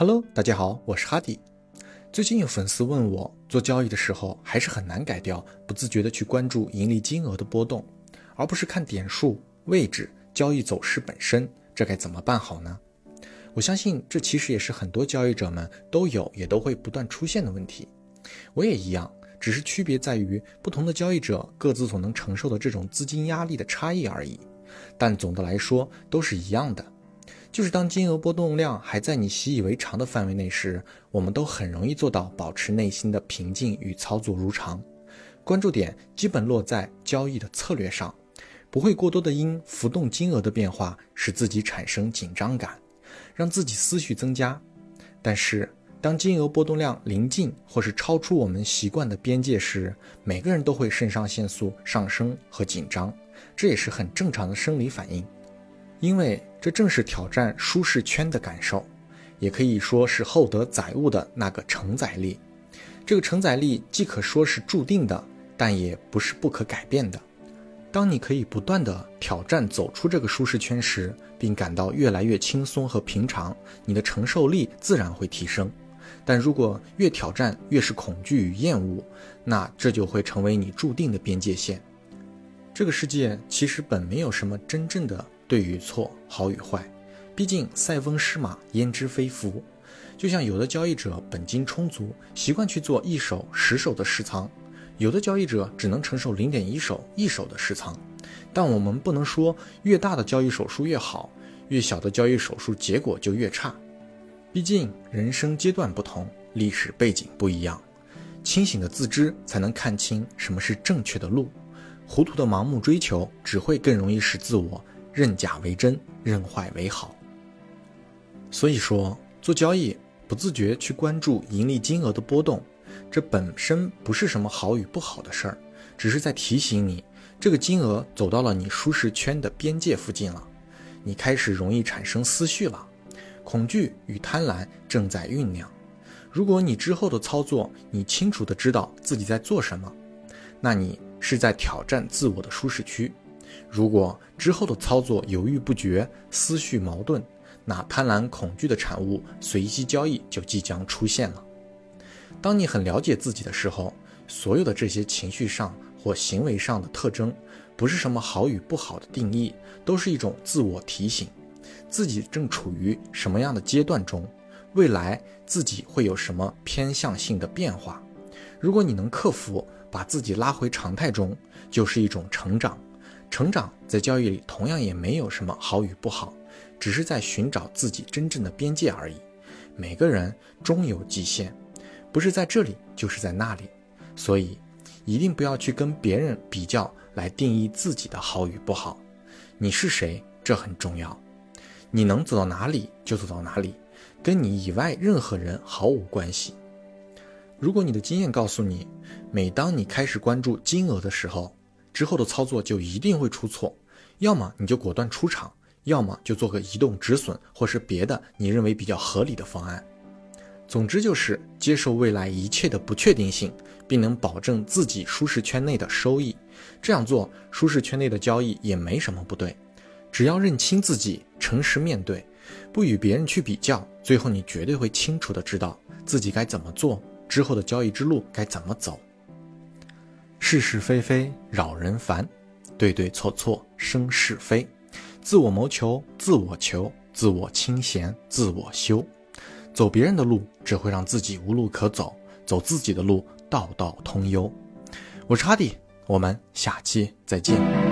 Hello，大家好，我是哈迪。最近有粉丝问我，做交易的时候还是很难改掉不自觉的去关注盈利金额的波动，而不是看点数、位置、交易走势本身，这该怎么办好呢？我相信这其实也是很多交易者们都有也都会不断出现的问题。我也一样，只是区别在于不同的交易者各自所能承受的这种资金压力的差异而已。但总的来说都是一样的。就是当金额波动量还在你习以为常的范围内时，我们都很容易做到保持内心的平静与操作如常。关注点基本落在交易的策略上，不会过多的因浮动金额的变化使自己产生紧张感，让自己思绪增加。但是当金额波动量临近或是超出我们习惯的边界时，每个人都会肾上腺素上升和紧张，这也是很正常的生理反应。因为这正是挑战舒适圈的感受，也可以说是厚德载物的那个承载力。这个承载力既可说是注定的，但也不是不可改变的。当你可以不断的挑战走出这个舒适圈时，并感到越来越轻松和平常，你的承受力自然会提升。但如果越挑战越是恐惧与厌恶，那这就会成为你注定的边界线。这个世界其实本没有什么真正的。对与错，好与坏，毕竟塞翁失马焉知非福。就像有的交易者本金充足，习惯去做一手、十手的持仓；有的交易者只能承受零点一手、一手的持仓。但我们不能说越大的交易手数越好，越小的交易手数结果就越差。毕竟人生阶段不同，历史背景不一样。清醒的自知才能看清什么是正确的路，糊涂的盲目追求只会更容易使自我。认假为真，认坏为好。所以说，做交易不自觉去关注盈利金额的波动，这本身不是什么好与不好的事儿，只是在提醒你，这个金额走到了你舒适圈的边界附近了，你开始容易产生思绪了，恐惧与贪婪正在酝酿。如果你之后的操作，你清楚的知道自己在做什么，那你是在挑战自我的舒适区。如果之后的操作犹豫不决、思绪矛盾，那贪婪恐惧的产物随机交易就即将出现了。当你很了解自己的时候，所有的这些情绪上或行为上的特征，不是什么好与不好的定义，都是一种自我提醒，自己正处于什么样的阶段中，未来自己会有什么偏向性的变化。如果你能克服，把自己拉回常态中，就是一种成长。成长在交易里同样也没有什么好与不好，只是在寻找自己真正的边界而已。每个人终有极限，不是在这里就是在那里，所以一定不要去跟别人比较来定义自己的好与不好。你是谁，这很重要。你能走到哪里就走到哪里，跟你以外任何人毫无关系。如果你的经验告诉你，每当你开始关注金额的时候，之后的操作就一定会出错，要么你就果断出场，要么就做个移动止损，或是别的你认为比较合理的方案。总之就是接受未来一切的不确定性，并能保证自己舒适圈内的收益。这样做，舒适圈内的交易也没什么不对。只要认清自己，诚实面对，不与别人去比较，最后你绝对会清楚的知道自己该怎么做，之后的交易之路该怎么走。是是非非扰人烦，对对错错生是非，自我谋求自我求，自我清闲自我修，走别人的路只会让自己无路可走，走自己的路道道通幽。我是哈迪，我们下期再见。